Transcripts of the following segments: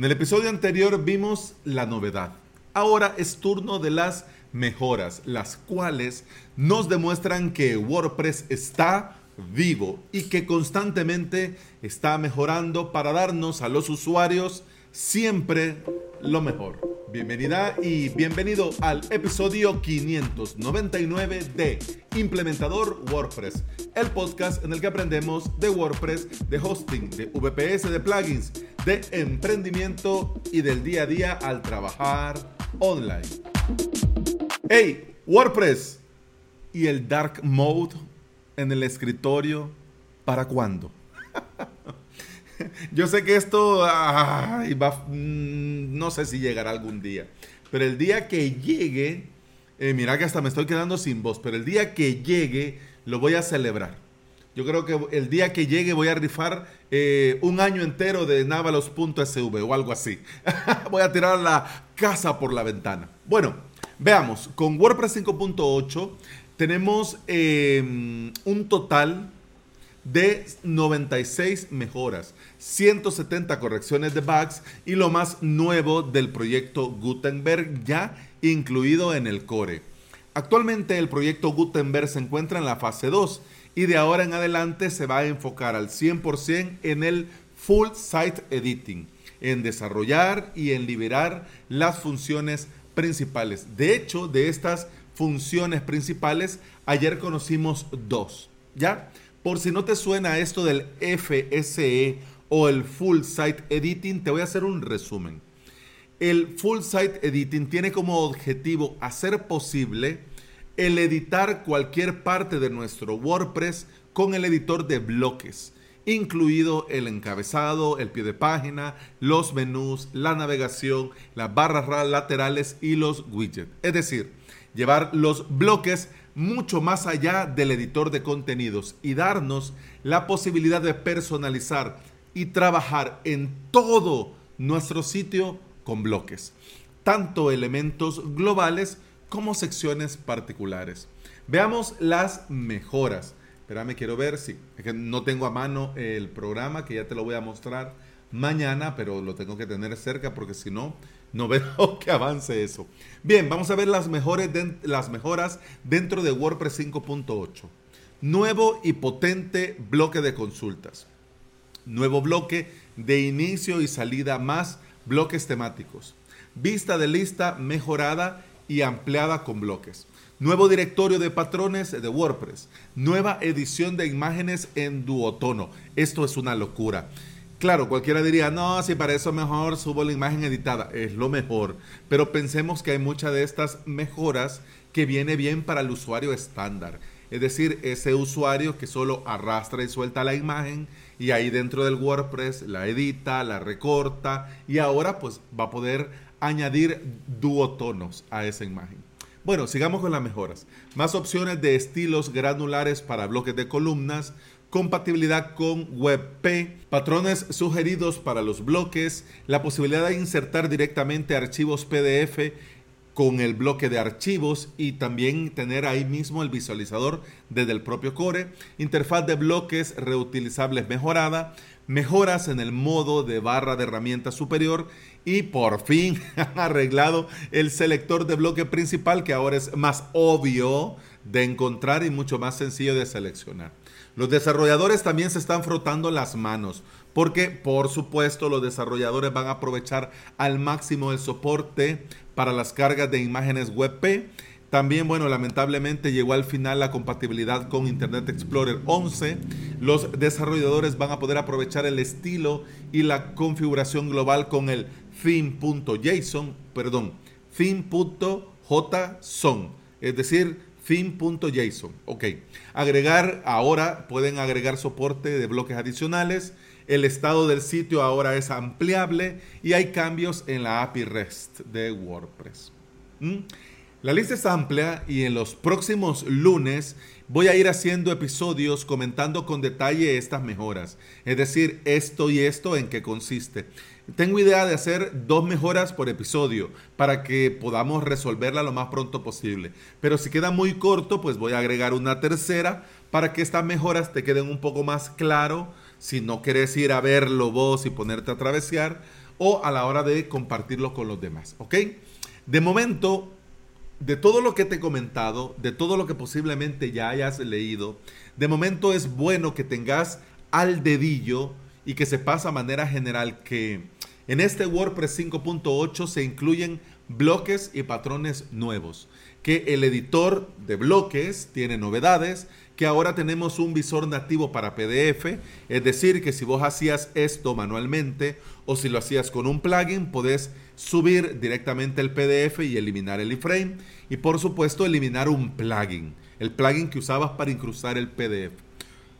En el episodio anterior vimos la novedad. Ahora es turno de las mejoras, las cuales nos demuestran que WordPress está vivo y que constantemente está mejorando para darnos a los usuarios siempre lo mejor. Bienvenida y bienvenido al episodio 599 de Implementador WordPress, el podcast en el que aprendemos de WordPress, de hosting, de VPS, de plugins, de emprendimiento y del día a día al trabajar online. Hey, WordPress y el dark mode en el escritorio, ¿para cuándo? Yo sé que esto mm, no sé si llegará algún día, pero el día que llegue, eh, mira que hasta me estoy quedando sin voz, pero el día que llegue lo voy a celebrar. Yo creo que el día que llegue voy a rifar eh, un año entero de navalos.sv o algo así. voy a tirar la casa por la ventana. Bueno, veamos, con WordPress 5.8 tenemos eh, un total de 96 mejoras, 170 correcciones de bugs y lo más nuevo del proyecto Gutenberg ya incluido en el core. Actualmente el proyecto Gutenberg se encuentra en la fase 2 y de ahora en adelante se va a enfocar al 100% en el Full Site Editing, en desarrollar y en liberar las funciones principales. De hecho, de estas funciones principales, ayer conocimos dos, ¿ya? Por si no te suena esto del FSE o el Full Site Editing, te voy a hacer un resumen. El Full Site Editing tiene como objetivo hacer posible el editar cualquier parte de nuestro WordPress con el editor de bloques, incluido el encabezado, el pie de página, los menús, la navegación, las barras laterales y los widgets. Es decir, llevar los bloques mucho más allá del editor de contenidos y darnos la posibilidad de personalizar y trabajar en todo nuestro sitio con bloques, tanto elementos globales como secciones particulares. Veamos las mejoras. Espérame, quiero ver si no tengo a mano el programa que ya te lo voy a mostrar mañana, pero lo tengo que tener cerca porque si no no veo que avance eso. Bien, vamos a ver las, mejores las mejoras dentro de WordPress 5.8. Nuevo y potente bloque de consultas. Nuevo bloque de inicio y salida más bloques temáticos. Vista de lista mejorada y ampliada con bloques. Nuevo directorio de patrones de WordPress. Nueva edición de imágenes en duotono. Esto es una locura. Claro, cualquiera diría, no, si para eso mejor subo la imagen editada, es lo mejor. Pero pensemos que hay muchas de estas mejoras que viene bien para el usuario estándar. Es decir, ese usuario que solo arrastra y suelta la imagen y ahí dentro del WordPress la edita, la recorta y ahora pues va a poder añadir duotonos a esa imagen. Bueno, sigamos con las mejoras. Más opciones de estilos granulares para bloques de columnas, compatibilidad con WebP, patrones sugeridos para los bloques, la posibilidad de insertar directamente archivos PDF con el bloque de archivos y también tener ahí mismo el visualizador desde el propio core, interfaz de bloques reutilizables mejorada, mejoras en el modo de barra de herramientas superior y por fin han arreglado el selector de bloque principal que ahora es más obvio de encontrar y mucho más sencillo de seleccionar. Los desarrolladores también se están frotando las manos porque por supuesto los desarrolladores van a aprovechar al máximo el soporte para las cargas de imágenes WebP. También, bueno, lamentablemente llegó al final la compatibilidad con Internet Explorer 11. Los desarrolladores van a poder aprovechar el estilo y la configuración global con el theme.json, perdón, theme.json, es decir, theme.json. Ok. Agregar, ahora pueden agregar soporte de bloques adicionales. El estado del sitio ahora es ampliable y hay cambios en la API REST de WordPress. ¿Mm? La lista es amplia y en los próximos lunes voy a ir haciendo episodios comentando con detalle estas mejoras. Es decir, esto y esto en qué consiste. Tengo idea de hacer dos mejoras por episodio para que podamos resolverla lo más pronto posible. Pero si queda muy corto, pues voy a agregar una tercera para que estas mejoras te queden un poco más claro. Si no quieres ir a verlo vos y ponerte a travesear, o a la hora de compartirlo con los demás, ¿ok? De momento, de todo lo que te he comentado, de todo lo que posiblemente ya hayas leído, de momento es bueno que tengas al dedillo y que sepas a manera general que en este WordPress 5.8 se incluyen bloques y patrones nuevos, que el editor de bloques tiene novedades, que ahora tenemos un visor nativo para PDF, es decir, que si vos hacías esto manualmente o si lo hacías con un plugin, podés subir directamente el PDF y eliminar el iframe y por supuesto eliminar un plugin, el plugin que usabas para incrustar el PDF.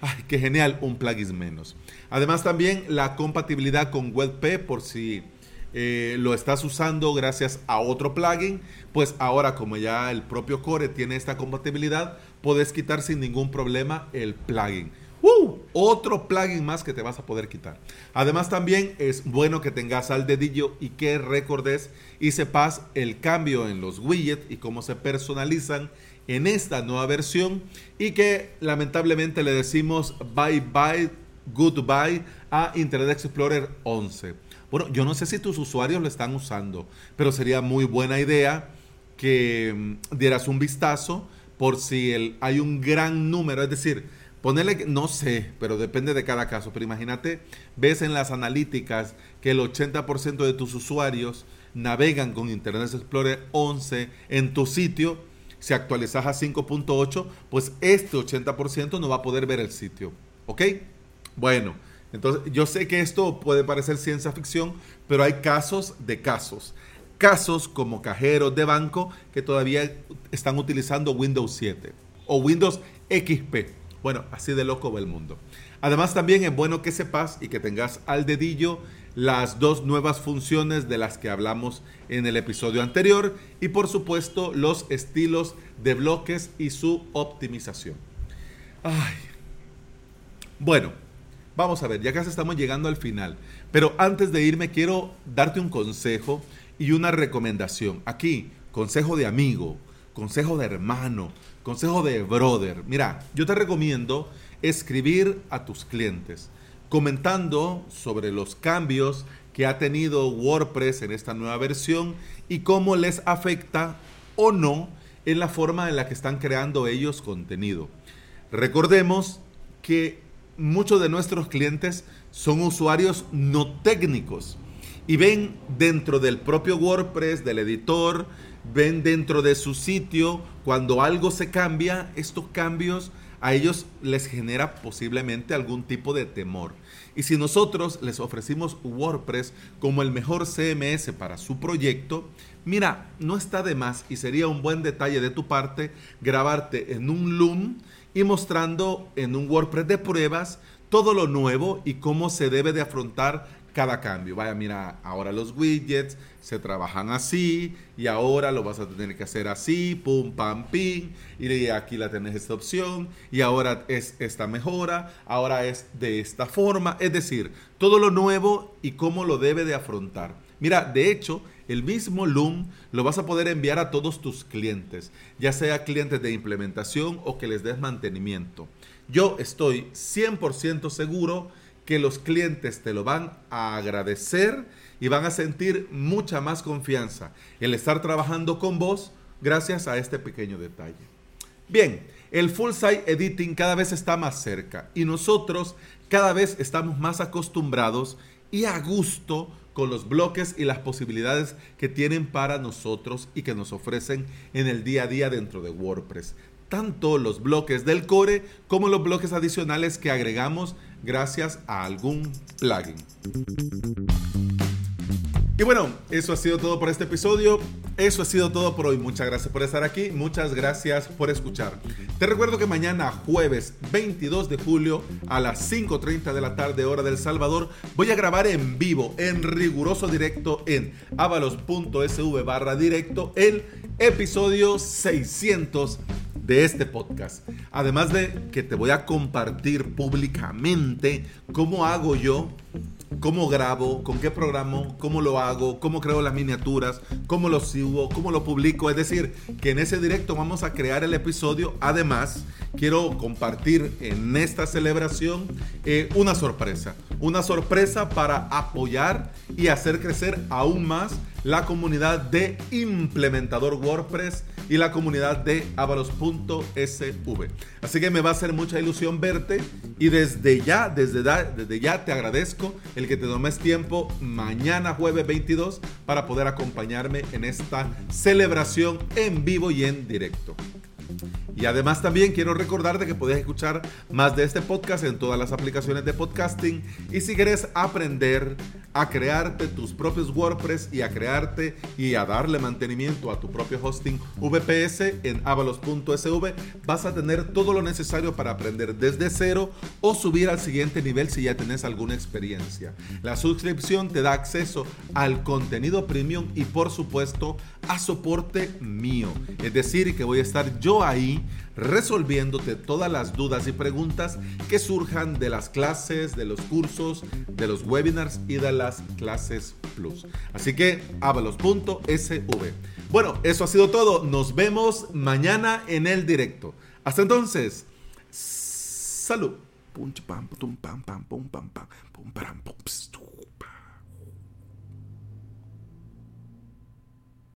Ay, qué genial, un plugin menos. Además también la compatibilidad con WebP por si eh, lo estás usando gracias a otro plugin, pues ahora como ya el propio Core tiene esta compatibilidad, puedes quitar sin ningún problema el plugin. ¡Uh! Otro plugin más que te vas a poder quitar. Además también es bueno que tengas al dedillo y que recordes y sepas el cambio en los widgets y cómo se personalizan en esta nueva versión y que lamentablemente le decimos bye bye, goodbye a Internet Explorer 11. Bueno, yo no sé si tus usuarios lo están usando, pero sería muy buena idea que mm, dieras un vistazo por si hay un gran número, es decir, ponerle, no sé, pero depende de cada caso, pero imagínate, ves en las analíticas que el 80% de tus usuarios navegan con Internet Explorer 11 en tu sitio, si actualizas a 5.8, pues este 80% no va a poder ver el sitio, ¿ok? Bueno, entonces, yo sé que esto puede parecer ciencia ficción, pero hay casos de casos. Casos como cajeros de banco que todavía están utilizando Windows 7 o Windows XP. Bueno, así de loco va el mundo. Además, también es bueno que sepas y que tengas al dedillo las dos nuevas funciones de las que hablamos en el episodio anterior y por supuesto los estilos de bloques y su optimización. Ay. Bueno, Vamos a ver, ya casi estamos llegando al final. Pero antes de irme quiero darte un consejo y una recomendación. Aquí, consejo de amigo, consejo de hermano, consejo de brother. Mira, yo te recomiendo escribir a tus clientes comentando sobre los cambios que ha tenido WordPress en esta nueva versión y cómo les afecta o no en la forma en la que están creando ellos contenido. Recordemos que muchos de nuestros clientes son usuarios no técnicos y ven dentro del propio WordPress, del editor, ven dentro de su sitio, cuando algo se cambia, estos cambios a ellos les genera posiblemente algún tipo de temor. Y si nosotros les ofrecimos WordPress como el mejor CMS para su proyecto, mira, no está de más y sería un buen detalle de tu parte grabarte en un Loom y mostrando en un WordPress de pruebas todo lo nuevo y cómo se debe de afrontar cada cambio. Vaya, mira, ahora los widgets se trabajan así y ahora lo vas a tener que hacer así, pum, pam, pim, y aquí la tenés esta opción y ahora es esta mejora, ahora es de esta forma, es decir, todo lo nuevo y cómo lo debe de afrontar. Mira, de hecho, el mismo Loom lo vas a poder enviar a todos tus clientes, ya sea clientes de implementación o que les des mantenimiento. Yo estoy 100% seguro que los clientes te lo van a agradecer y van a sentir mucha más confianza el estar trabajando con vos gracias a este pequeño detalle. Bien, el full site editing cada vez está más cerca y nosotros cada vez estamos más acostumbrados y a gusto los bloques y las posibilidades que tienen para nosotros y que nos ofrecen en el día a día dentro de WordPress. Tanto los bloques del core como los bloques adicionales que agregamos gracias a algún plugin. Y bueno, eso ha sido todo por este episodio. Eso ha sido todo por hoy. Muchas gracias por estar aquí. Muchas gracias por escuchar. Te recuerdo que mañana, jueves 22 de julio, a las 5.30 de la tarde, hora del Salvador, voy a grabar en vivo, en riguroso directo, en avalos.sv barra directo, el episodio 600 de este podcast. Además de que te voy a compartir públicamente cómo hago yo cómo grabo, con qué programo, cómo lo hago, cómo creo las miniaturas, cómo lo subo, cómo lo publico. Es decir, que en ese directo vamos a crear el episodio. Además, quiero compartir en esta celebración eh, una sorpresa. Una sorpresa para apoyar y hacer crecer aún más la comunidad de implementador WordPress y la comunidad de avalos.sv. Así que me va a hacer mucha ilusión verte y desde ya, desde, desde ya te agradezco el que te tomes tiempo mañana jueves 22 para poder acompañarme en esta celebración en vivo y en directo. Y además también quiero recordarte que puedes escuchar más de este podcast en todas las aplicaciones de podcasting. Y si quieres aprender a crearte tus propios WordPress y a crearte y a darle mantenimiento a tu propio hosting VPS en avalos.sv, vas a tener todo lo necesario para aprender desde cero o subir al siguiente nivel si ya tenés alguna experiencia. La suscripción te da acceso al contenido premium y por supuesto a soporte mío. Es decir, que voy a estar yo ahí resolviéndote todas las dudas y preguntas que surjan de las clases, de los cursos, de los webinars y de las clases plus. Así que avalos.sv. Bueno, eso ha sido todo. Nos vemos mañana en el directo. Hasta entonces, salud.